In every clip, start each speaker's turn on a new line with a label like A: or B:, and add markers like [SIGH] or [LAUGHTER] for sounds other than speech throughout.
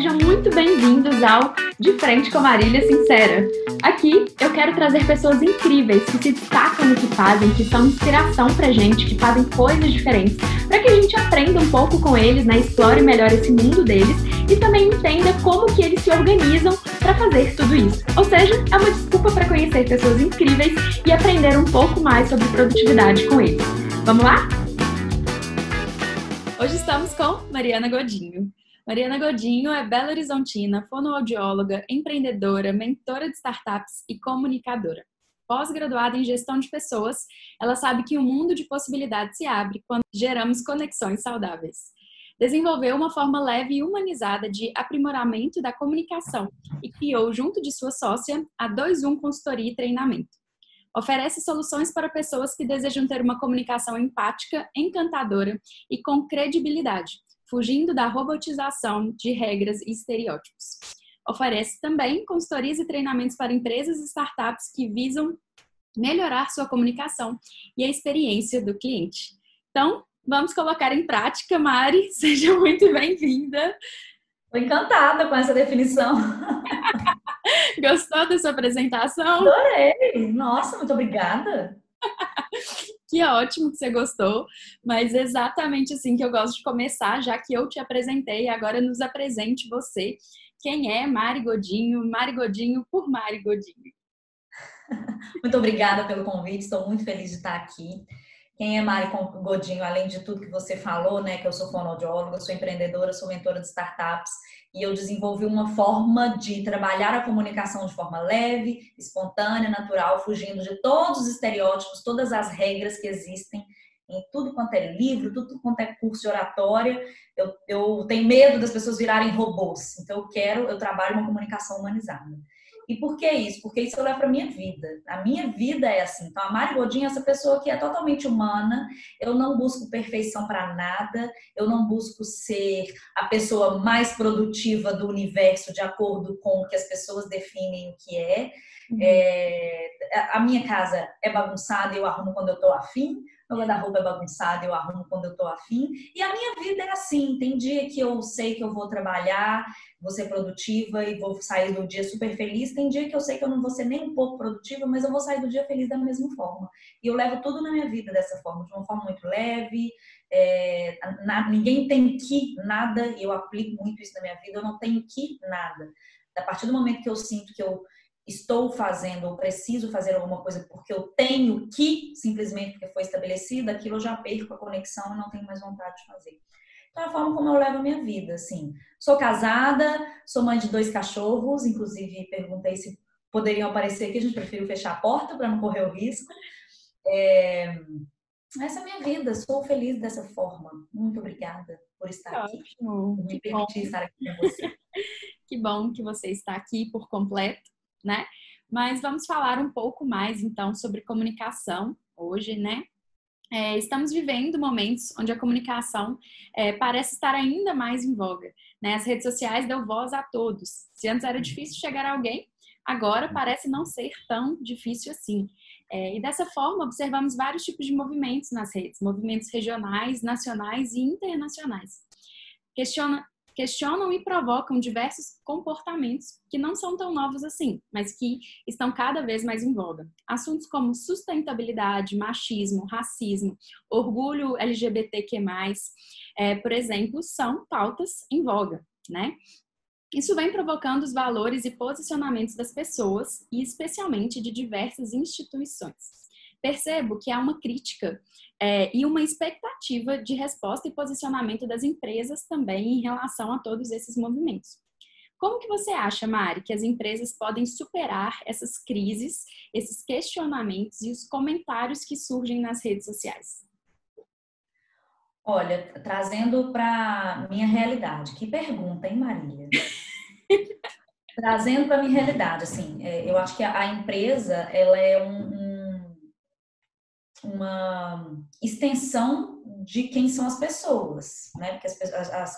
A: Sejam muito bem-vindos ao De Frente com Marília Sincera. Aqui eu quero trazer pessoas incríveis que se destacam no que fazem, que são inspiração pra gente, que fazem coisas diferentes, para que a gente aprenda um pouco com eles, né? Explore melhor esse mundo deles e também entenda como que eles se organizam para fazer tudo isso. Ou seja, é uma desculpa para conhecer pessoas incríveis e aprender um pouco mais sobre produtividade com eles. Vamos lá? Hoje estamos com Mariana Godinho. Mariana Godinho é Belo Horizontina, fonoaudióloga, empreendedora, mentora de startups e comunicadora. Pós-graduada em gestão de pessoas, ela sabe que o um mundo de possibilidades se abre quando geramos conexões saudáveis. Desenvolveu uma forma leve e humanizada de aprimoramento da comunicação e criou, junto de sua sócia, a 21 Consultoria e Treinamento. Oferece soluções para pessoas que desejam ter uma comunicação empática, encantadora e com credibilidade, fugindo da robotização de regras e estereótipos. Oferece também consultorias e treinamentos para empresas e startups que visam melhorar sua comunicação e a experiência do cliente. Então, vamos colocar em prática, Mari. [LAUGHS] Seja muito bem-vinda.
B: Estou encantada com essa definição. [LAUGHS]
A: Gostou da sua apresentação?
B: Adorei! Nossa, muito obrigada. [LAUGHS]
A: que ótimo que você gostou, mas exatamente assim que eu gosto de começar, já que eu te apresentei, agora nos apresente você. Quem é Mari Godinho? Mari Godinho por Mari Godinho. [LAUGHS]
B: Muito obrigada pelo convite, estou muito feliz de estar aqui. Quem é Mari Godinho, além de tudo que você falou, né, que eu sou fonoaudióloga, sou empreendedora, sou mentora de startups e eu desenvolvi uma forma de trabalhar a comunicação de forma leve, espontânea, natural, fugindo de todos os estereótipos, todas as regras que existem em tudo quanto é livro, tudo quanto é curso de oratória. Eu, eu tenho medo das pessoas virarem robôs, então eu quero, eu trabalho uma comunicação humanizada. E por que isso? Porque isso eu levo para minha vida. A minha vida é assim. Então, a Mari Godinho é essa pessoa que é totalmente humana. Eu não busco perfeição para nada. Eu não busco ser a pessoa mais produtiva do universo de acordo com o que as pessoas definem o que é. Uhum. é a minha casa é bagunçada, eu arrumo quando eu estou afim meu guarda-roupa é bagunçado, eu arrumo quando eu tô afim. E a minha vida é assim: tem dia que eu sei que eu vou trabalhar, vou ser produtiva e vou sair do dia super feliz. Tem dia que eu sei que eu não vou ser nem um pouco produtiva, mas eu vou sair do dia feliz da mesma forma. E eu levo tudo na minha vida dessa forma, de uma forma muito leve. É, na, ninguém tem que nada, e eu aplico muito isso na minha vida, eu não tenho que nada. A partir do momento que eu sinto que eu estou fazendo ou preciso fazer alguma coisa porque eu tenho que, simplesmente porque foi estabelecida, aquilo eu já perco a conexão e não tenho mais vontade de fazer. Então, é a forma como eu levo a minha vida, assim. Sou casada, sou mãe de dois cachorros, inclusive perguntei se poderiam aparecer aqui, a gente prefere fechar a porta para não correr o risco. É... Essa é a minha vida, sou feliz dessa forma. Muito obrigada por estar aqui. Ótimo. Por me permitir estar aqui com você. [LAUGHS]
A: que bom que você está aqui por completo né? Mas vamos falar um pouco mais então sobre comunicação hoje, né? É, estamos vivendo momentos onde a comunicação é, parece estar ainda mais em voga. Né? As redes sociais dão voz a todos. Se antes era difícil chegar a alguém, agora parece não ser tão difícil assim. É, e dessa forma, observamos vários tipos de movimentos nas redes, movimentos regionais, nacionais e internacionais. Questiona, questionam e provocam diversos comportamentos que não são tão novos assim, mas que estão cada vez mais em voga. Assuntos como sustentabilidade, machismo, racismo, orgulho LGBTQ+, é, por exemplo, são pautas em voga, né? Isso vem provocando os valores e posicionamentos das pessoas e especialmente de diversas instituições percebo que há uma crítica é, e uma expectativa de resposta e posicionamento das empresas também em relação a todos esses movimentos. Como que você acha, Mari, que as empresas podem superar essas crises, esses questionamentos e os comentários que surgem nas redes sociais?
B: Olha, trazendo para minha realidade, que pergunta, hein, Marília? [LAUGHS] trazendo para minha realidade, assim, é, eu acho que a empresa ela é um, uma extensão de quem são as pessoas, né? Porque as, as,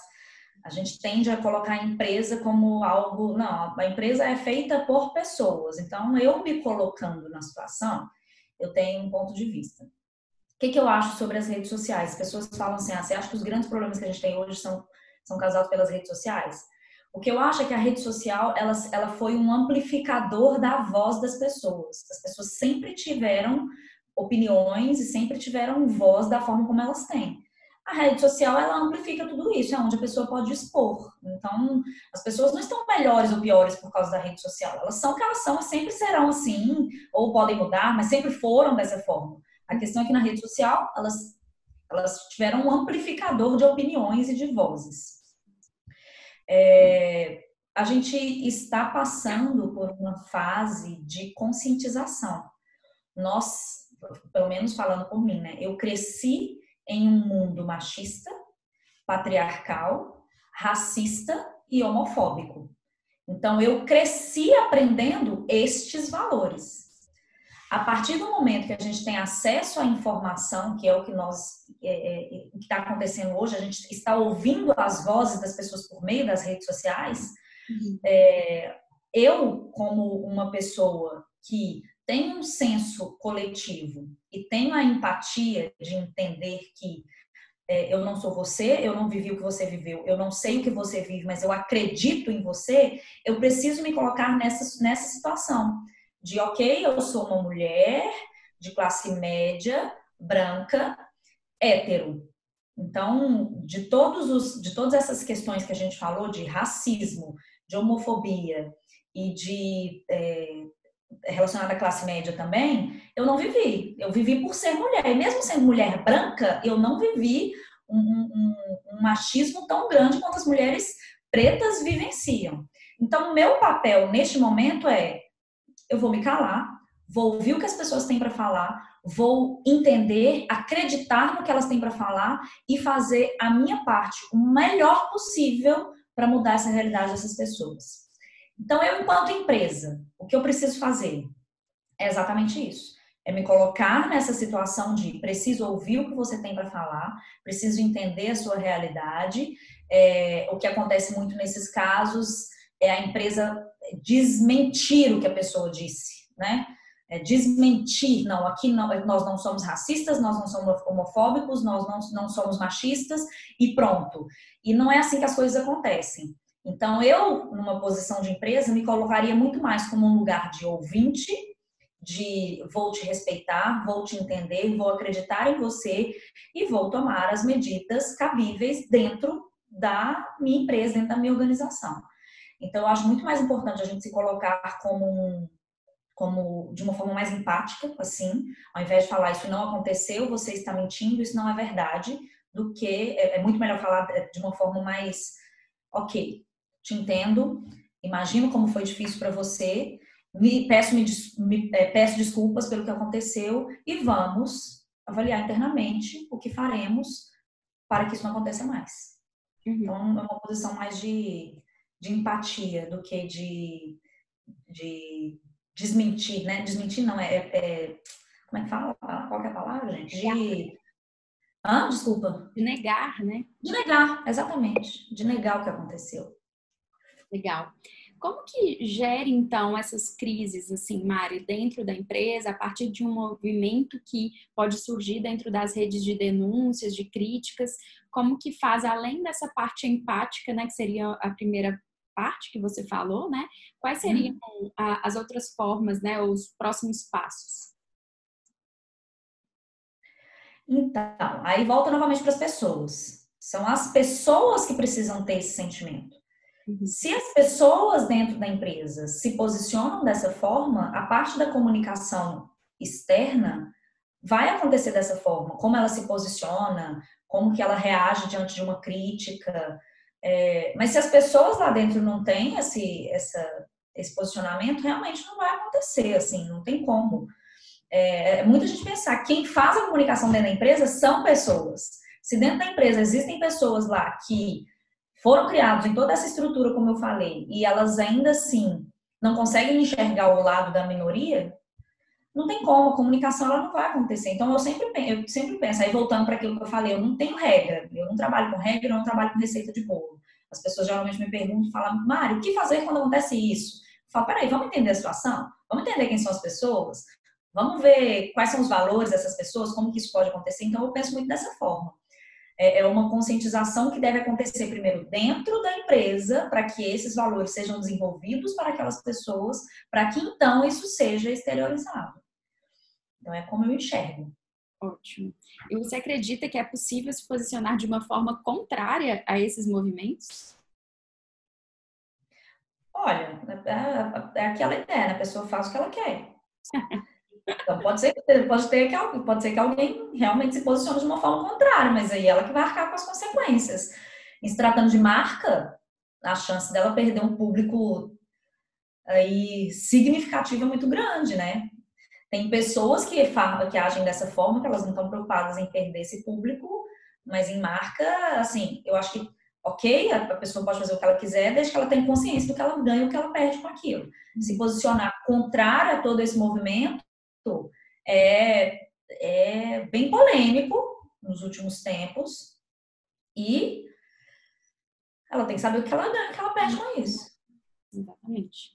B: a gente tende a colocar a empresa como algo. Não, a empresa é feita por pessoas. Então, eu me colocando na situação, eu tenho um ponto de vista. O que, que eu acho sobre as redes sociais? As pessoas falam assim: ah, você acha que os grandes problemas que a gente tem hoje são, são causados pelas redes sociais? O que eu acho é que a rede social ela, ela foi um amplificador da voz das pessoas. As pessoas sempre tiveram opiniões e sempre tiveram voz da forma como elas têm. A rede social ela amplifica tudo isso, é onde a pessoa pode expor. Então, as pessoas não estão melhores ou piores por causa da rede social. Elas são o que elas são e sempre serão assim, ou podem mudar, mas sempre foram dessa forma. A questão é que na rede social elas, elas tiveram um amplificador de opiniões e de vozes. É, a gente está passando por uma fase de conscientização. Nós, pelo menos falando por mim, né? Eu cresci em um mundo machista, patriarcal, racista e homofóbico. Então eu cresci aprendendo estes valores. A partir do momento que a gente tem acesso à informação, que é o que nós é, é, está acontecendo hoje, a gente está ouvindo as vozes das pessoas por meio das redes sociais. Uhum. É, eu, como uma pessoa que tem um senso coletivo e tenho a empatia de entender que é, eu não sou você, eu não vivi o que você viveu, eu não sei o que você vive, mas eu acredito em você, eu preciso me colocar nessa, nessa situação de, ok, eu sou uma mulher de classe média, branca, hétero. Então, de todos os, de todas essas questões que a gente falou de racismo, de homofobia e de é, relacionada à classe média também, eu não vivi. Eu vivi por ser mulher. E mesmo sendo mulher branca, eu não vivi um, um, um machismo tão grande quanto as mulheres pretas vivenciam. Então, meu papel neste momento é: eu vou me calar, vou ouvir o que as pessoas têm para falar, vou entender, acreditar no que elas têm para falar e fazer a minha parte o melhor possível para mudar essa realidade dessas pessoas. Então, eu, enquanto empresa, o que eu preciso fazer é exatamente isso. É me colocar nessa situação de preciso ouvir o que você tem para falar, preciso entender a sua realidade. É, o que acontece muito nesses casos é a empresa desmentir o que a pessoa disse, né? É desmentir, não, aqui não, nós não somos racistas, nós não somos homofóbicos, nós não, não somos machistas e pronto. E não é assim que as coisas acontecem. Então, eu, numa posição de empresa, me colocaria muito mais como um lugar de ouvinte, de vou te respeitar, vou te entender, vou acreditar em você e vou tomar as medidas cabíveis dentro da minha empresa, dentro da minha organização. Então, eu acho muito mais importante a gente se colocar como um, como de uma forma mais empática, assim, ao invés de falar isso não aconteceu, você está mentindo, isso não é verdade, do que é, é muito melhor falar de uma forma mais ok, te entendo, imagino como foi difícil para você, me peço, me, me é, peço desculpas pelo que aconteceu e vamos avaliar internamente o que faremos para que isso não aconteça mais. Uhum. Então, é uma posição mais de, de empatia do que de, de desmentir, né? Desmentir não, é, é como é que fala? Qual é a palavra, gente? De... Hã? Desculpa.
A: De negar, né?
B: De negar, exatamente. De negar o que aconteceu.
A: Legal. Como que gera então essas crises, assim, Mari, dentro da empresa, a partir de um movimento que pode surgir dentro das redes de denúncias, de críticas? Como que faz, além dessa parte empática, né, que seria a primeira parte que você falou, né? Quais seriam hum. as outras formas, né, os próximos passos?
B: Então, aí volta novamente para as pessoas. São as pessoas que precisam ter esse sentimento. Uhum. Se as pessoas dentro da empresa se posicionam dessa forma, a parte da comunicação externa vai acontecer dessa forma. Como ela se posiciona, como que ela reage diante de uma crítica. É, mas se as pessoas lá dentro não têm esse, essa, esse posicionamento, realmente não vai acontecer, assim, não tem como. É, é muita gente pensar, quem faz a comunicação dentro da empresa são pessoas. Se dentro da empresa existem pessoas lá que foram criados em toda essa estrutura, como eu falei, e elas ainda assim não conseguem enxergar o lado da minoria, não tem como, a comunicação ela não vai acontecer. Então eu sempre, eu sempre penso, aí voltando para aquilo que eu falei, eu não tenho regra, eu não trabalho com regra, eu não trabalho com receita de bolo. As pessoas geralmente me perguntam, falam, Mário, o que fazer quando acontece isso? Eu falo, peraí, vamos entender a situação? Vamos entender quem são as pessoas? Vamos ver quais são os valores dessas pessoas, como que isso pode acontecer? Então eu penso muito dessa forma. É, é uma conscientização que deve acontecer primeiro dentro da empresa, para que esses valores sejam desenvolvidos para aquelas pessoas, para que então isso seja exteriorizado. Então, é como eu enxergo.
A: Ótimo. E você acredita que é possível se posicionar de uma forma contrária a esses movimentos?
B: Olha, é, é, é aquela ideia, né? a pessoa faz o que ela quer. [LAUGHS] Então pode ser, pode, ter que, pode ser que alguém realmente se posicione de uma forma contrária, mas aí ela que vai arcar com as consequências. Em se tratando de marca, a chance dela perder um público aí significativo é muito grande, né? Tem pessoas que, que agem dessa forma, que elas não estão preocupadas em perder esse público, mas em marca, assim, eu acho que, ok, a pessoa pode fazer o que ela quiser, desde que ela tenha consciência do que ela ganha e o que ela perde com aquilo. Se posicionar contrário a todo esse movimento é, é bem polêmico nos últimos tempos e ela tem que saber o que ela ganha, o que ela perde com isso.
A: Exatamente.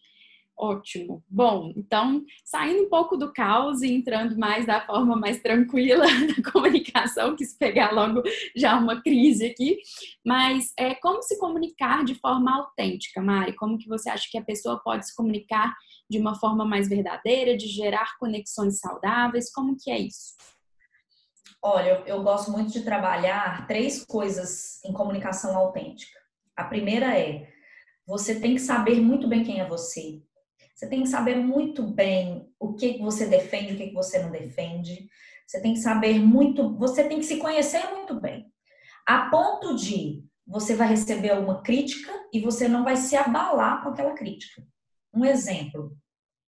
A: Ótimo. Bom, então, saindo um pouco do caos e entrando mais da forma mais tranquila [LAUGHS] da comunicação, que se pegar logo já uma crise aqui, mas é, como se comunicar de forma autêntica, Mari? Como que você acha que a pessoa pode se comunicar de uma forma mais verdadeira, de gerar conexões saudáveis? Como que é isso?
B: Olha, eu gosto muito de trabalhar três coisas em comunicação autêntica. A primeira é, você tem que saber muito bem quem é você você tem que saber muito bem o que você defende, o que você não defende. Você tem que saber muito, você tem que se conhecer muito bem. A ponto de você vai receber uma crítica e você não vai se abalar com aquela crítica. Um exemplo,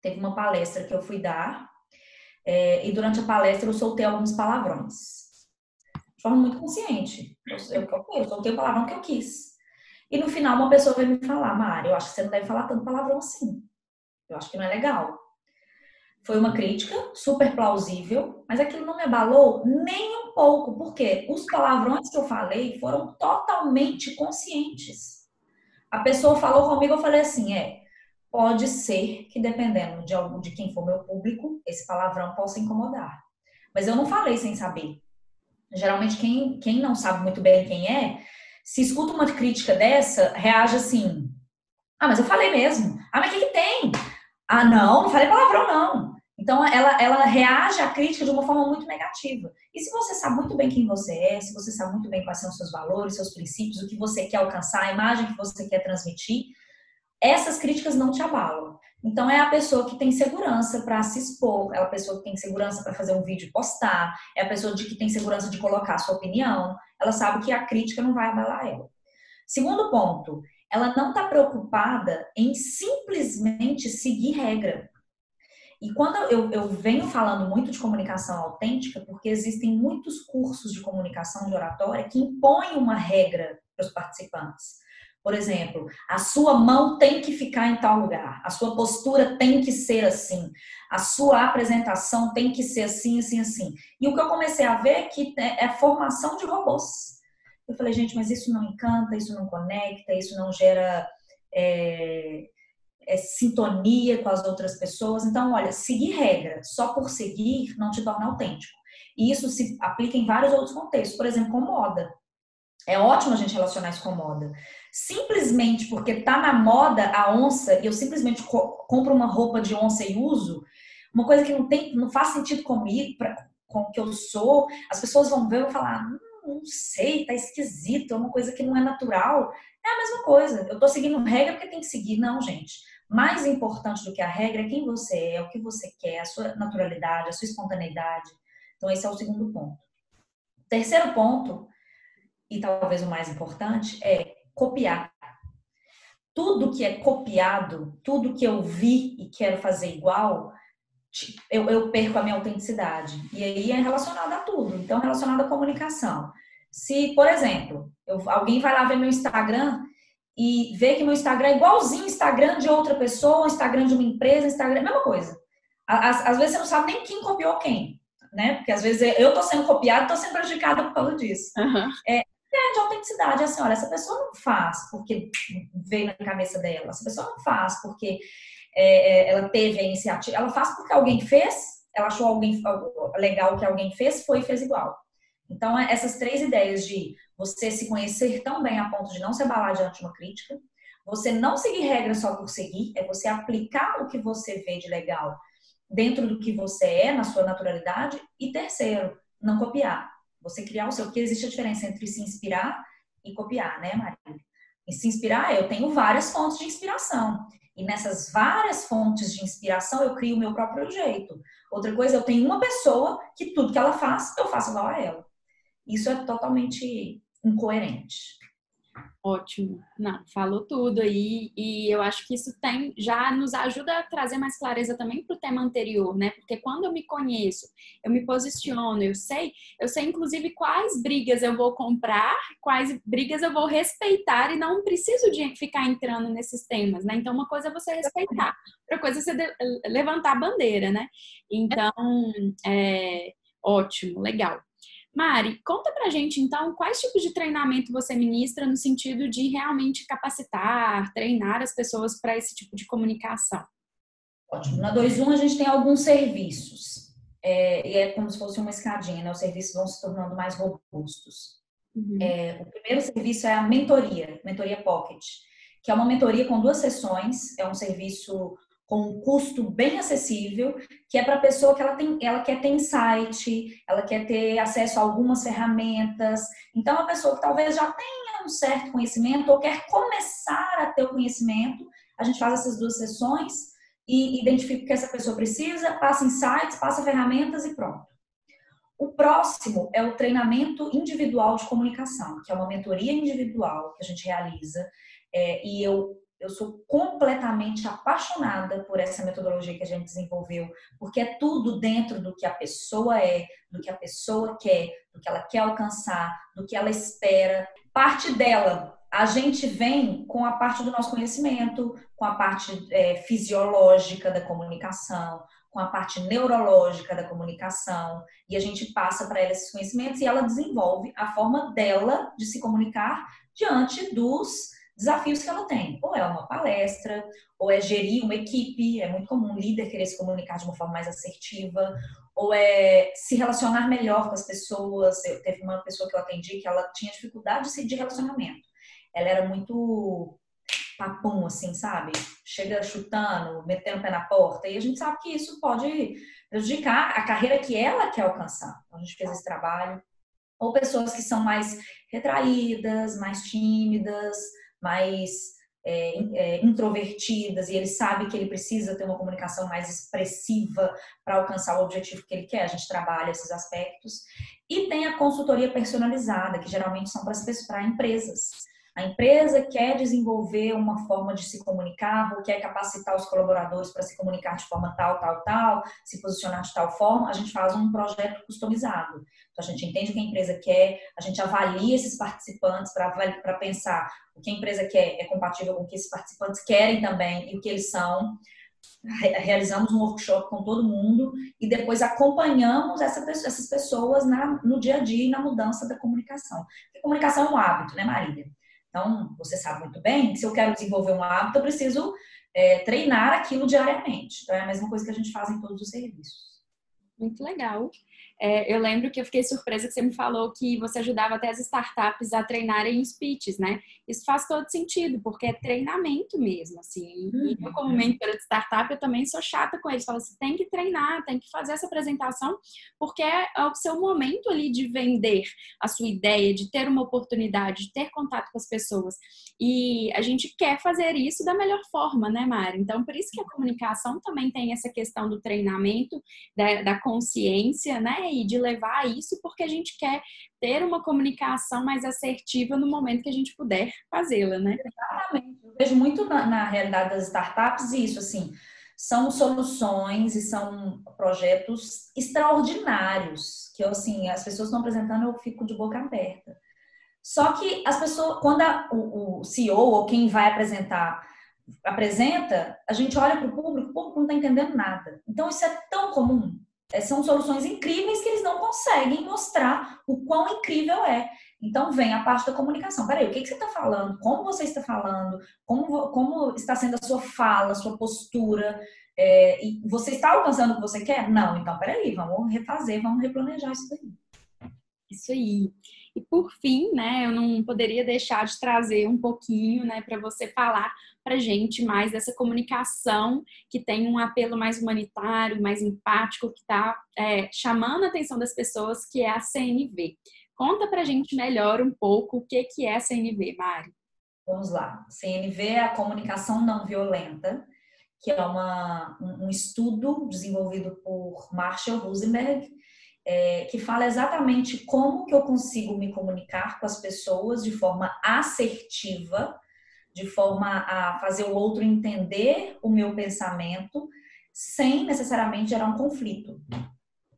B: teve uma palestra que eu fui dar é, e durante a palestra eu soltei alguns palavrões. De forma muito consciente. Eu, eu, eu soltei o palavrão que eu quis. E no final uma pessoa veio me falar, Mari, eu acho que você não deve falar tanto palavrão assim. Eu acho que não é legal. Foi uma crítica super plausível, mas aquilo não me abalou nem um pouco, porque os palavrões que eu falei foram totalmente conscientes. A pessoa falou comigo, eu falei assim: é, pode ser que dependendo de, algum, de quem for meu público, esse palavrão possa incomodar. Mas eu não falei sem saber. Geralmente, quem, quem não sabe muito bem quem é, se escuta uma crítica dessa, reage assim: ah, mas eu falei mesmo. Ah, mas o que, que tem? Ah, não, não falei palavrão, não. Então, ela, ela reage à crítica de uma forma muito negativa. E se você sabe muito bem quem você é, se você sabe muito bem quais são os seus valores, seus princípios, o que você quer alcançar, a imagem que você quer transmitir, essas críticas não te abalam. Então, é a pessoa que tem segurança para se expor, é a pessoa que tem segurança para fazer um vídeo e postar, é a pessoa de que tem segurança de colocar a sua opinião. Ela sabe que a crítica não vai abalar ela. Segundo ponto, ela não está preocupada em simplesmente seguir regra. E quando eu, eu, venho falando muito de comunicação autêntica, porque existem muitos cursos de comunicação de oratória que impõem uma regra para os participantes. Por exemplo, a sua mão tem que ficar em tal lugar, a sua postura tem que ser assim, a sua apresentação tem que ser assim, assim, assim. E o que eu comecei a ver é que é, é formação de robôs. Eu falei, gente, mas isso não encanta, isso não conecta, isso não gera é, é, sintonia com as outras pessoas. Então, olha, seguir regra só por seguir não te torna autêntico. E isso se aplica em vários outros contextos, por exemplo, com moda. É ótimo a gente relacionar isso com moda. Simplesmente porque tá na moda a onça e eu simplesmente co compro uma roupa de onça e uso, uma coisa que não tem, não faz sentido comigo, pra, com o que eu sou, as pessoas vão ver e vão falar, hum, não sei, tá esquisito, é uma coisa que não é natural. É a mesma coisa. Eu tô seguindo regra porque tem que seguir. Não, gente. Mais importante do que a regra é quem você é, o que você quer, a sua naturalidade, a sua espontaneidade. Então, esse é o segundo ponto. Terceiro ponto, e talvez o mais importante, é copiar. Tudo que é copiado, tudo que eu vi e quero fazer igual, eu, eu, perco a minha autenticidade. E aí é relacionado a tudo. Então, relacionado à comunicação. Se, por exemplo, eu, alguém vai lá ver meu Instagram e vê que meu Instagram é igualzinho Instagram de outra pessoa, Instagram de uma empresa, Instagram, mesma coisa. Às, às vezes você não sabe nem quem copiou quem, né? Porque às vezes eu tô sendo copiada, tô sendo prejudicada por causa disso. Uhum. É, é de autenticidade, assim, olha, essa pessoa não faz porque veio na cabeça dela, essa pessoa não faz porque é, é, ela teve a iniciativa, ela faz porque alguém fez, ela achou alguém legal que alguém fez, foi e fez igual. Então, é essas três ideias de você se conhecer tão bem a ponto de não se abalar diante de uma crítica, você não seguir regras só por seguir, é você aplicar o que você vê de legal dentro do que você é, na sua naturalidade, e terceiro, não copiar. Você criar o seu, porque existe a diferença entre se inspirar e copiar, né, Maria? E se inspirar, eu tenho várias fontes de inspiração. E nessas várias fontes de inspiração, eu crio o meu próprio jeito. Outra coisa, eu tenho uma pessoa que tudo que ela faz, eu faço igual a ela. Isso é totalmente incoerente.
A: Ótimo. Não, falou tudo aí e eu acho que isso tem já nos ajuda a trazer mais clareza também para o tema anterior, né? Porque quando eu me conheço, eu me posiciono, eu sei, eu sei inclusive quais brigas eu vou comprar, quais brigas eu vou respeitar e não preciso de ficar entrando nesses temas, né? Então uma coisa é você respeitar, outra coisa é você levantar a bandeira, né? Então, é ótimo, legal. Mari, conta pra gente então quais tipos de treinamento você ministra no sentido de realmente capacitar, treinar as pessoas para esse tipo de comunicação.
B: Ótimo. Na 21 a gente tem alguns serviços. É, e é como se fosse uma escadinha, né? Os serviços vão se tornando mais robustos. Uhum. É, o primeiro serviço é a mentoria, mentoria pocket, que é uma mentoria com duas sessões, é um serviço com um custo bem acessível, que é para a pessoa que ela, tem, ela quer ter insight, ela quer ter acesso a algumas ferramentas. Então, a pessoa que talvez já tenha um certo conhecimento ou quer começar a ter o conhecimento, a gente faz essas duas sessões e identifica o que essa pessoa precisa, passa insights, passa ferramentas e pronto. O próximo é o treinamento individual de comunicação, que é uma mentoria individual que a gente realiza. É, e eu eu sou completamente apaixonada por essa metodologia que a gente desenvolveu, porque é tudo dentro do que a pessoa é, do que a pessoa quer, do que ela quer alcançar, do que ela espera. Parte dela, a gente vem com a parte do nosso conhecimento, com a parte é, fisiológica da comunicação, com a parte neurológica da comunicação, e a gente passa para ela esses conhecimentos e ela desenvolve a forma dela de se comunicar diante dos desafios que ela tem. Ou é uma palestra, ou é gerir uma equipe, é muito comum um líder querer se comunicar de uma forma mais assertiva, ou é se relacionar melhor com as pessoas. Eu, teve uma pessoa que eu atendi que ela tinha dificuldade de relacionamento. Ela era muito papum, assim, sabe? Chega chutando, metendo o pé na porta, e a gente sabe que isso pode prejudicar a carreira que ela quer alcançar. Então, a gente fez esse trabalho. Ou pessoas que são mais retraídas, mais tímidas, mais é, é, introvertidas e ele sabe que ele precisa ter uma comunicação mais expressiva para alcançar o objetivo que ele quer. A gente trabalha esses aspectos. E tem a consultoria personalizada, que geralmente são para empresas. A empresa quer desenvolver uma forma de se comunicar, ou quer capacitar os colaboradores para se comunicar de forma tal, tal, tal, se posicionar de tal forma, a gente faz um projeto customizado. Então, a gente entende o que a empresa quer, a gente avalia esses participantes para pensar o que a empresa quer é compatível com o que esses participantes querem também e o que eles são. Realizamos um workshop com todo mundo e depois acompanhamos essa, essas pessoas na, no dia a dia e na mudança da comunicação. Porque comunicação é um hábito, né, Marília? Então, você sabe muito bem que se eu quero desenvolver um hábito, eu preciso é, treinar aquilo diariamente. Então, é a mesma coisa que a gente faz em todos os serviços.
A: Muito legal. É, eu lembro que eu fiquei surpresa que você me falou que você ajudava até as startups a treinarem speeches, né? Isso faz todo sentido, porque é treinamento mesmo, assim. E eu, como uhum. mentora de startup, eu também sou chata com eles. Falo assim, tem que treinar, tem que fazer essa apresentação, porque é o seu momento ali de vender a sua ideia, de ter uma oportunidade, de ter contato com as pessoas. E a gente quer fazer isso da melhor forma, né, Mari? Então, por isso que a comunicação também tem essa questão do treinamento, da, da consciência, né? E de levar isso porque a gente quer ter uma comunicação mais assertiva no momento que a gente puder fazê-la, né?
B: Exatamente. Eu vejo muito na, na realidade das startups isso, assim, são soluções e são projetos extraordinários que, assim, as pessoas estão apresentando, eu fico de boca aberta. Só que as pessoas, quando a, o, o CEO ou quem vai apresentar apresenta, a gente olha para o público, o público não está entendendo nada. Então, isso é tão comum. É, são soluções incríveis que eles não conseguem mostrar o quão incrível é. Então vem a parte da comunicação. Peraí, o que, que você está falando? Como você está falando? Como, como está sendo a sua fala, a sua postura? É, e você está alcançando o que você quer? Não, então peraí, vamos refazer, vamos replanejar isso daí.
A: Isso aí. E por fim, né, eu não poderia deixar de trazer um pouquinho, né, para você falar para gente mais dessa comunicação que tem um apelo mais humanitário, mais empático, que está é, chamando a atenção das pessoas, que é a CNV. Conta para gente melhor um pouco o que, que é a CNV, Mari.
B: Vamos lá. CNV é a comunicação não violenta, que é uma, um estudo desenvolvido por Marshall Rosenberg, é, que fala exatamente como que eu consigo me comunicar com as pessoas de forma assertiva, de forma a fazer o outro entender o meu pensamento, sem necessariamente gerar um conflito.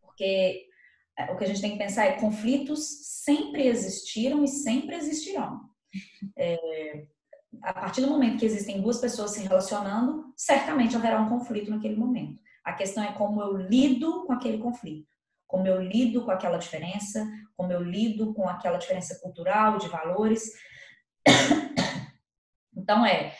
B: Porque é, o que a gente tem que pensar é conflitos sempre existiram e sempre existirão. É, a partir do momento que existem duas pessoas se relacionando, certamente haverá um conflito naquele momento. A questão é como eu lido com aquele conflito como eu lido com aquela diferença, como eu lido com aquela diferença cultural, de valores. [COUGHS] Então é,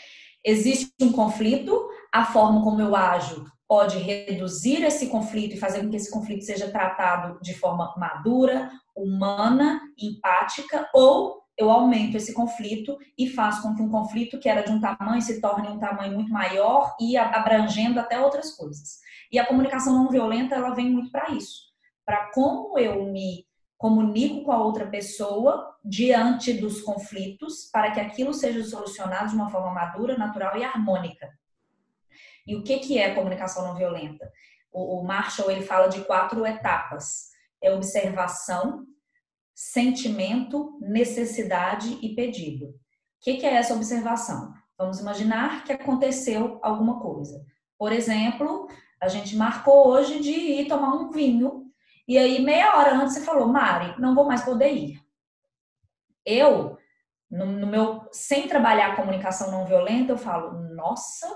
B: existe um conflito, a forma como eu ajo pode reduzir esse conflito e fazer com que esse conflito seja tratado de forma madura, humana, empática, ou eu aumento esse conflito e faço com que um conflito que era de um tamanho se torne um tamanho muito maior e abrangendo até outras coisas. E a comunicação não violenta, ela vem muito para isso para como eu me comunico com a outra pessoa diante dos conflitos, para que aquilo seja solucionado de uma forma madura, natural e harmônica. E o que que é comunicação não violenta? O, Marshall ele fala de quatro etapas: é observação, sentimento, necessidade e pedido. O que, que é essa observação? Vamos imaginar que aconteceu alguma coisa. Por exemplo, a gente marcou hoje de ir tomar um vinho e aí, meia hora antes, você falou, Mari, não vou mais poder ir. Eu, no, no meu, sem trabalhar comunicação não violenta, eu falo, nossa,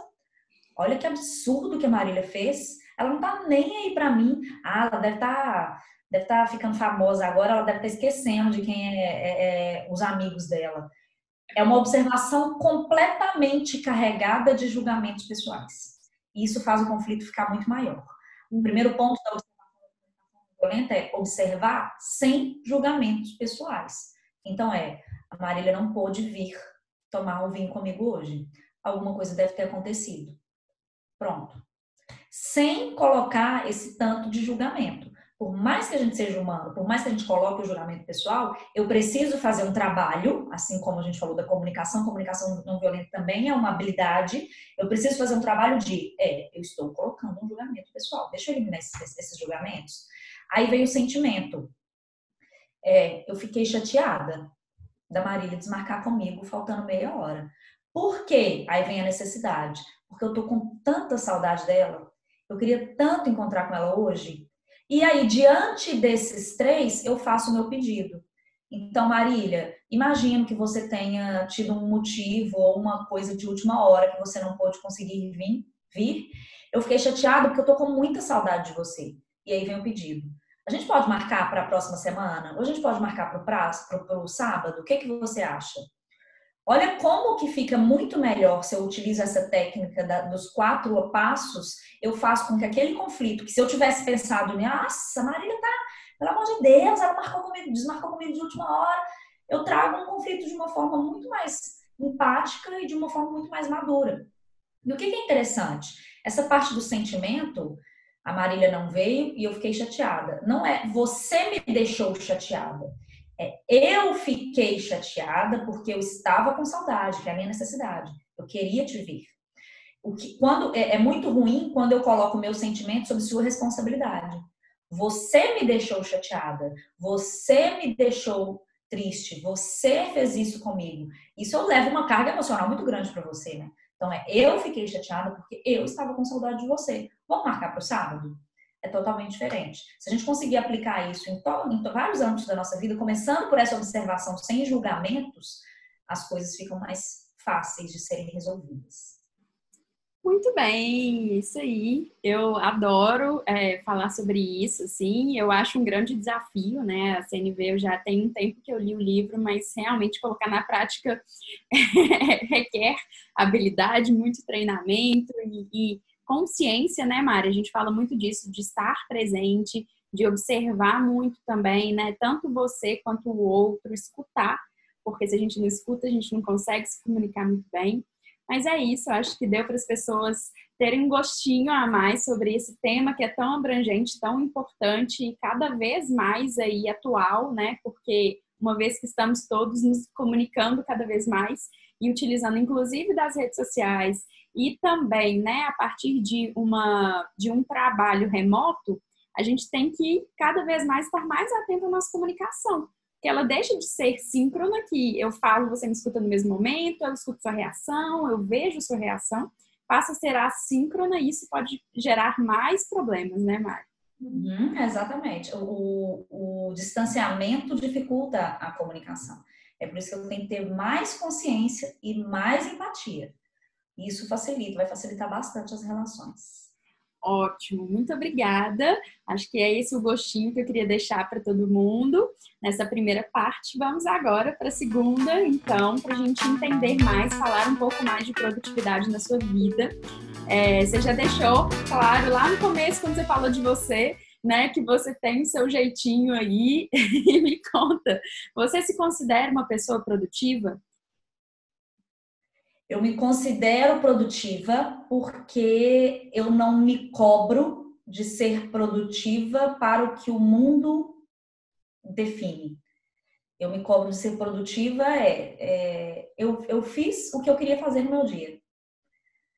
B: olha que absurdo que a Marília fez. Ela não tá nem aí para mim. Ah, ela deve estar tá, deve tá ficando famosa agora, ela deve estar tá esquecendo de quem é, é, é os amigos dela. É uma observação completamente carregada de julgamentos pessoais. E isso faz o conflito ficar muito maior. O primeiro ponto da violenta é observar sem julgamentos pessoais. Então é, a Marília não pôde vir tomar o vinho comigo hoje. Alguma coisa deve ter acontecido. Pronto. Sem colocar esse tanto de julgamento. Por mais que a gente seja humano, por mais que a gente coloque o julgamento pessoal, eu preciso fazer um trabalho, assim como a gente falou da comunicação, comunicação não violenta também é uma habilidade. Eu preciso fazer um trabalho de, é, eu estou colocando um julgamento pessoal. Deixa eu eliminar esses, esses julgamentos. Aí veio o sentimento. É, eu fiquei chateada da Marília desmarcar comigo faltando meia hora. Por quê? Aí vem a necessidade. Porque eu tô com tanta saudade dela. Eu queria tanto encontrar com ela hoje. E aí, diante desses três, eu faço o meu pedido. Então, Marília, imagino que você tenha tido um motivo ou uma coisa de última hora que você não pôde conseguir vir. vir. Eu fiquei chateada porque eu tô com muita saudade de você. E aí vem o pedido. A gente pode marcar para a próxima semana? Ou a gente pode marcar para o sábado? O que, que você acha? Olha como que fica muito melhor se eu utilizo essa técnica da, dos quatro passos, eu faço com que aquele conflito, que se eu tivesse pensado, nossa, Marília tá, pelo amor de Deus, ela marcou comigo, desmarcou comigo de última hora, eu trago um conflito de uma forma muito mais empática e de uma forma muito mais madura. E o que, que é interessante? Essa parte do sentimento, a Marília não veio e eu fiquei chateada. Não é você me deixou chateada. É, eu fiquei chateada porque eu estava com saudade, que é a minha necessidade. Eu queria te ver. O que, quando é, é muito ruim quando eu coloco meu sentimento sob sua responsabilidade. Você me deixou chateada. Você me deixou triste. Você fez isso comigo. Isso eu levo uma carga emocional muito grande para você, né? Então é eu fiquei chateada porque eu estava com saudade de você. Vamos marcar para o sábado? É totalmente diferente. Se a gente conseguir aplicar isso em, em vários âmbitos da nossa vida, começando por essa observação sem julgamentos, as coisas ficam mais fáceis de serem resolvidas.
A: Muito bem, isso aí. Eu adoro é, falar sobre isso, sim. Eu acho um grande desafio, né? A CNV eu já tem um tempo que eu li o livro, mas realmente colocar na prática [LAUGHS] requer habilidade, muito treinamento e, e consciência, né, Mari? A gente fala muito disso, de estar presente, de observar muito também, né? Tanto você quanto o outro, escutar, porque se a gente não escuta, a gente não consegue se comunicar muito bem. Mas é isso, eu acho que deu para as pessoas terem um gostinho a mais sobre esse tema que é tão abrangente, tão importante e cada vez mais aí atual, né? Porque uma vez que estamos todos nos comunicando cada vez mais e utilizando inclusive das redes sociais e também, né, a partir de uma de um trabalho remoto, a gente tem que cada vez mais estar mais atento à nossa comunicação, que ela deixa de ser síncrona, que eu falo, você me escuta no mesmo momento, eu escuto sua reação, eu vejo sua reação, passa a ser assíncrona e isso pode gerar mais problemas, né, Mari?
B: Uhum, exatamente. O, o, o distanciamento dificulta a comunicação. É por isso que eu tenho que ter mais consciência e mais empatia. Isso facilita, vai facilitar bastante as relações.
A: Ótimo, muito obrigada. Acho que é esse o gostinho que eu queria deixar para todo mundo nessa primeira parte. Vamos agora para a segunda, então, para a gente entender mais, falar um pouco mais de produtividade na sua vida. É, você já deixou claro lá no começo, quando você falou de você, né, que você tem o seu jeitinho aí. [LAUGHS] e me conta, você se considera uma pessoa produtiva?
B: Eu me considero produtiva porque eu não me cobro de ser produtiva para o que o mundo define. Eu me cobro de ser produtiva é, é eu, eu fiz o que eu queria fazer no meu dia.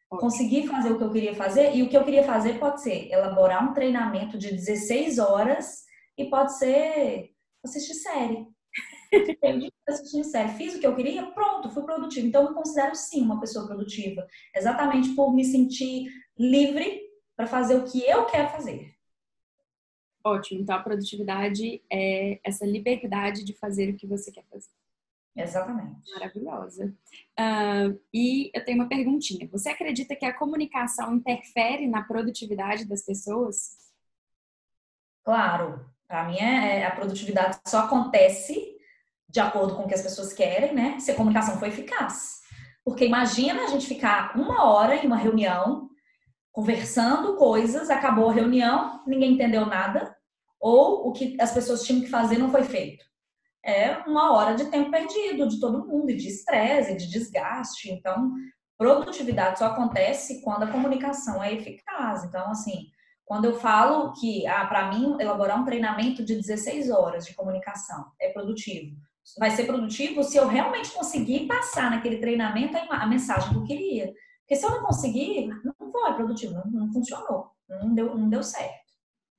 B: Consegui fazer o que eu queria fazer e o que eu queria fazer pode ser elaborar um treinamento de 16 horas e pode ser assistir série [LAUGHS] série, fiz o que eu queria, pronto, fui produtiva. Então, eu me considero sim uma pessoa produtiva, exatamente por me sentir livre para fazer o que eu quero fazer.
A: Ótimo. Então, a produtividade é essa liberdade de fazer o que você quer fazer.
B: Exatamente.
A: Maravilhosa. Uh, e eu tenho uma perguntinha. Você acredita que a comunicação interfere na produtividade das pessoas?
B: Claro. Para mim, é, é, a produtividade só acontece de acordo com o que as pessoas querem, né? Se a comunicação for eficaz. Porque imagina a gente ficar uma hora em uma reunião, conversando coisas, acabou a reunião, ninguém entendeu nada, ou o que as pessoas tinham que fazer não foi feito. É uma hora de tempo perdido de todo mundo, e de estresse, de desgaste. Então, produtividade só acontece quando a comunicação é eficaz. Então, assim, quando eu falo que, ah, para mim, elaborar um treinamento de 16 horas de comunicação é produtivo, vai ser produtivo se eu realmente conseguir passar naquele treinamento a mensagem que eu queria. Porque se eu não conseguir, não foi produtivo, não, funcionou, não deu, não deu certo.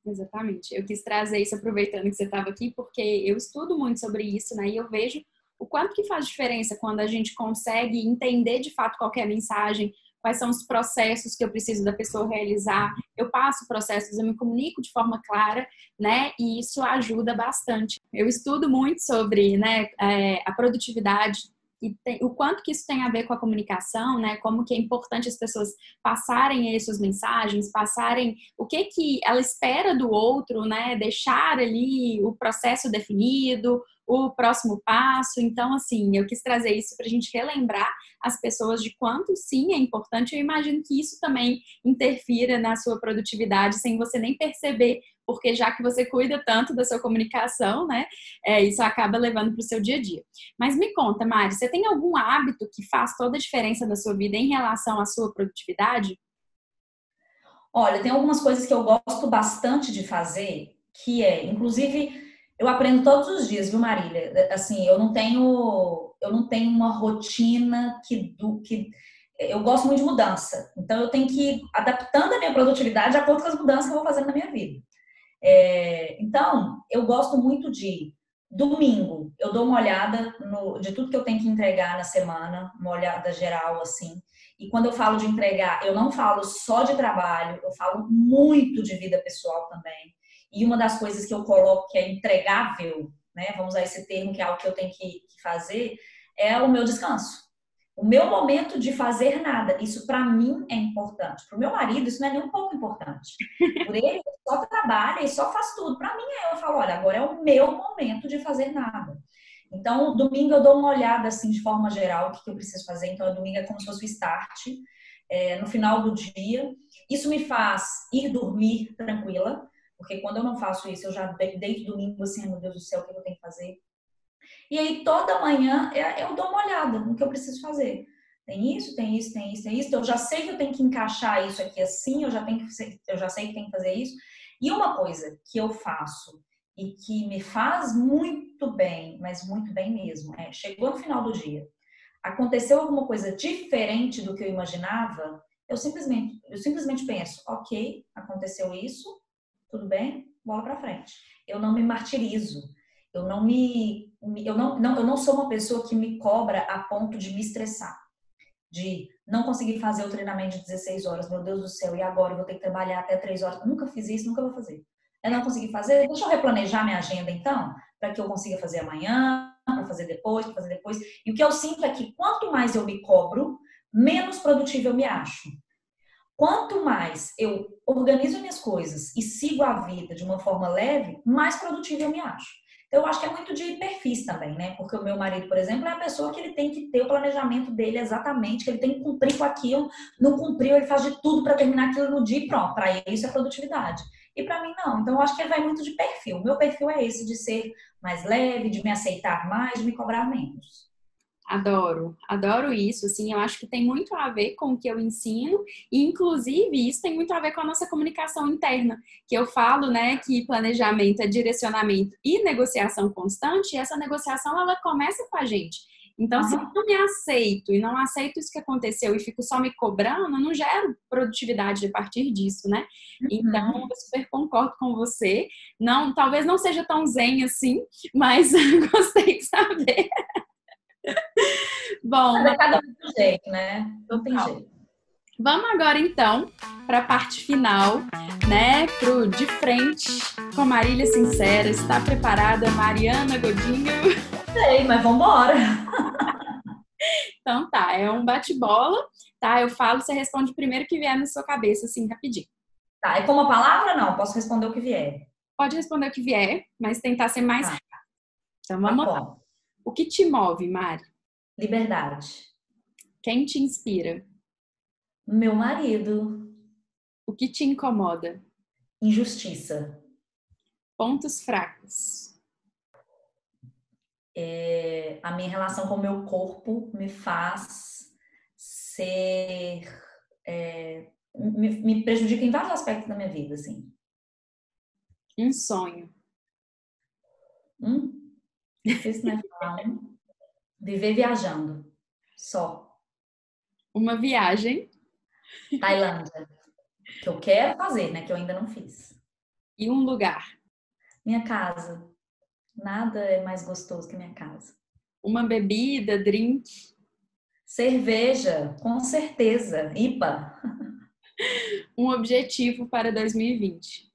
A: Exatamente. Eu quis trazer isso aproveitando que você estava aqui, porque eu estudo muito sobre isso, né? E eu vejo o quanto que faz diferença quando a gente consegue entender de fato qual é a mensagem, quais são os processos que eu preciso da pessoa realizar. Eu passo processos, eu me comunico de forma clara, né? E isso ajuda bastante. Eu estudo muito sobre né, é, a produtividade e tem, o quanto que isso tem a ver com a comunicação, né? Como que é importante as pessoas passarem aí suas mensagens, passarem o que que ela espera do outro, né? Deixar ali o processo definido, o próximo passo. Então, assim, eu quis trazer isso para a gente relembrar as pessoas de quanto sim é importante. Eu imagino que isso também interfira na sua produtividade sem você nem perceber, porque já que você cuida tanto da sua comunicação, né, é, isso acaba levando para o seu dia a dia. Mas me conta, Mari, você tem algum hábito que faz toda a diferença na sua vida em relação à sua produtividade?
B: Olha, tem algumas coisas que eu gosto bastante de fazer, que é, inclusive, eu aprendo todos os dias, viu, Marília? Assim, eu não tenho, eu não tenho uma rotina que, do, que eu gosto muito de mudança. Então, eu tenho que ir adaptando a minha produtividade de acordo com as mudanças que eu vou fazendo na minha vida. É, então, eu gosto muito de domingo, eu dou uma olhada no, de tudo que eu tenho que entregar na semana, uma olhada geral, assim. E quando eu falo de entregar, eu não falo só de trabalho, eu falo muito de vida pessoal também. E uma das coisas que eu coloco que é entregável, né, vamos usar esse termo que é algo que eu tenho que, que fazer, é o meu descanso. O meu momento de fazer nada, isso para mim é importante. Para o meu marido, isso não é nem um pouco importante. Por ele, só trabalha e só faz tudo. Para mim, é, eu falo, olha, agora é o meu momento de fazer nada. Então, domingo eu dou uma olhada, assim, de forma geral, o que eu preciso fazer. Então, domingo é como se fosse o start, é, no final do dia. Isso me faz ir dormir tranquila, Porque quando eu não faço isso, eu já desde domingo assim, meu Deus do céu, o que eu tenho que fazer? E aí toda manhã eu dou uma olhada no que eu preciso fazer. Tem isso, tem isso, tem isso, tem isso. Eu já sei que eu tenho que encaixar isso aqui assim, eu já tenho que eu já sei que tem que fazer isso. E uma coisa que eu faço e que me faz muito bem, mas muito bem mesmo, é chegou no final do dia, aconteceu alguma coisa diferente do que eu imaginava, eu simplesmente eu simplesmente penso, ok, aconteceu isso, tudo bem, bola para frente. Eu não me martirizo, eu não me eu não, não eu não sou uma pessoa que me cobra a ponto de me estressar de não conseguir fazer o treinamento de 16 horas, meu Deus do céu, e agora eu vou ter que trabalhar até 3 horas. Nunca fiz isso, nunca vou fazer. Eu não consegui fazer, deixa eu replanejar minha agenda então, para que eu consiga fazer amanhã, para fazer depois, para fazer depois. E o que eu sinto é que quanto mais eu me cobro, menos produtivo eu me acho. Quanto mais eu organizo minhas coisas e sigo a vida de uma forma leve, mais produtivo eu me acho. Então, eu acho que é muito de perfis também, né? Porque o meu marido, por exemplo, é a pessoa que ele tem que ter o planejamento dele exatamente, que ele tem que cumprir com aquilo. Não cumpriu, ele faz de tudo para terminar aquilo no dia e pronto. Para ele, isso é produtividade. E para mim, não. Então, eu acho que vai muito de perfil. O meu perfil é esse, de ser mais leve, de me aceitar mais, de me cobrar menos.
A: Adoro, adoro isso, assim, eu acho que tem muito a ver com o que eu ensino e inclusive isso tem muito a ver com a nossa comunicação interna, que eu falo, né, que planejamento é direcionamento e negociação constante, e essa negociação ela começa com a gente. Então, uhum. se eu não me aceito e não aceito isso que aconteceu e fico só me cobrando, não gero produtividade a partir disso, né? Uhum. Então, eu super concordo com você. Não, talvez não seja tão zen assim, mas [LAUGHS] gostei de saber. [LAUGHS]
B: Bom, é cada um do jeito, né? Não tem jeito.
A: Vamos agora então para a parte final, né? Pro de frente com a Marília Sincera. Está preparada, Mariana Godinho?
B: Sei, mas vamos embora. [LAUGHS]
A: então tá, é um bate-bola, tá? Eu falo, você responde o primeiro que vier na sua cabeça, assim, rapidinho.
B: Tá, é como a palavra não? Posso responder o que vier?
A: Pode responder o que vier, mas tentar ser mais tá. rápido. Então vamos tá lá. O que te move, Mari?
B: Liberdade.
A: Quem te inspira?
B: Meu marido.
A: O que te incomoda?
B: Injustiça.
A: Pontos fracos.
B: É, a minha relação com o meu corpo me faz ser. É, me, me prejudica em vários aspectos da minha vida, assim.
A: Um sonho.
B: Hum? Difícil, né? Viver viajando. Só.
A: Uma viagem.
B: Tailândia. Que eu quero fazer, né? Que eu ainda não fiz.
A: E um lugar.
B: Minha casa. Nada é mais gostoso que minha casa.
A: Uma bebida, drink.
B: Cerveja, com certeza. IPA.
A: Um objetivo para 2020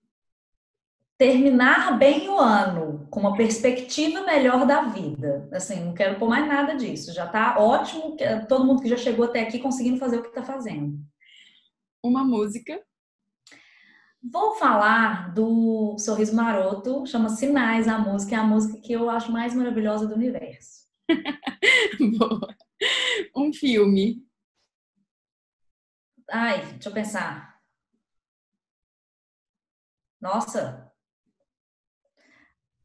B: terminar bem o ano com uma perspectiva melhor da vida. Assim, não quero pôr mais nada disso. Já está ótimo, todo mundo que já chegou até aqui conseguindo fazer o que está fazendo.
A: Uma música.
B: Vou falar do Sorriso Maroto, chama Sinais a música, é a música que eu acho mais maravilhosa do universo. [LAUGHS]
A: Boa. Um filme.
B: Ai, deixa eu pensar. Nossa,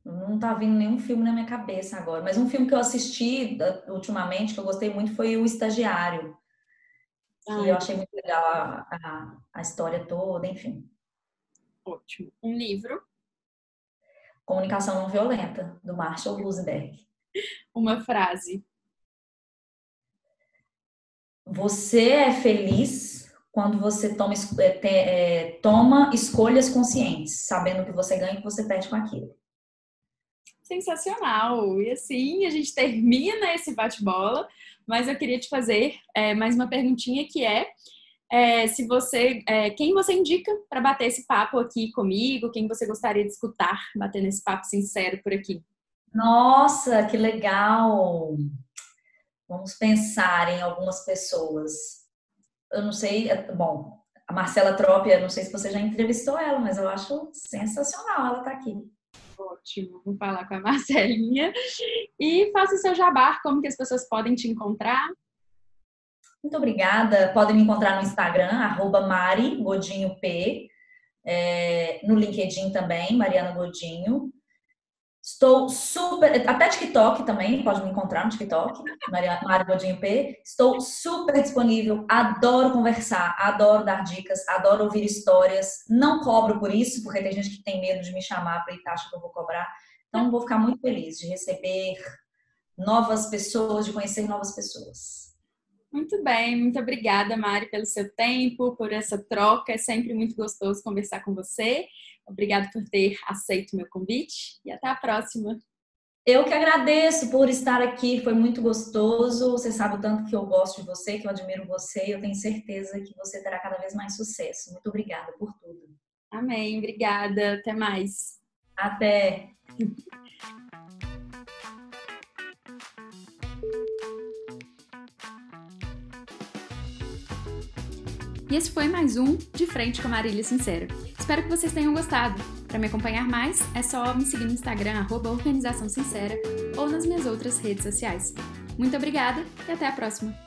B: não tá vindo nenhum filme na minha cabeça agora, mas um filme que eu assisti ultimamente, que eu gostei muito, foi O Estagiário. Que eu achei muito legal a, a, a história toda, enfim.
A: Ótimo. Um livro?
B: Comunicação Não Violenta, do Marshall Rosenberg.
A: Uma frase.
B: Você é feliz quando você toma, é, é, toma escolhas conscientes, sabendo que você ganha e que você perde com aquilo
A: sensacional. E assim a gente termina esse bate-bola, mas eu queria te fazer é, mais uma perguntinha que é, é se você, é, quem você indica para bater esse papo aqui comigo, quem você gostaria de escutar batendo esse papo sincero por aqui?
B: Nossa, que legal! Vamos pensar em algumas pessoas. Eu não sei, é, bom, a Marcela Trópia, não sei se você já entrevistou ela, mas eu acho sensacional ela estar tá aqui.
A: Ótimo, vou falar com a [LAUGHS] Marcelinha. E faça o seu jabar, como que as pessoas podem te encontrar?
B: Muito obrigada. Podem me encontrar no Instagram, arroba Mari Godinho P. é, no LinkedIn também, Mariana Godinho. Estou super. Até TikTok também, pode me encontrar no TikTok, Maria Godinho P. Estou super disponível, adoro conversar, adoro dar dicas, adoro ouvir histórias. Não cobro por isso, porque tem gente que tem medo de me chamar para acha que eu vou cobrar. Então, vou ficar muito feliz de receber novas pessoas, de conhecer novas pessoas.
A: Muito bem, muito obrigada, Mari, pelo seu tempo, por essa troca. É sempre muito gostoso conversar com você. Obrigada por ter aceito o meu convite e até a próxima.
B: Eu que agradeço por estar aqui, foi muito gostoso. Você sabe o tanto que eu gosto de você, que eu admiro você, e eu tenho certeza que você terá cada vez mais sucesso. Muito obrigada por tudo.
A: Amém, obrigada. Até mais.
B: Até.
A: E esse foi mais um De Frente com a Marília Sincera. Espero que vocês tenham gostado. Para me acompanhar mais, é só me seguir no Instagram, arroba Organização Sincera, ou nas minhas outras redes sociais. Muito obrigada e até a próxima!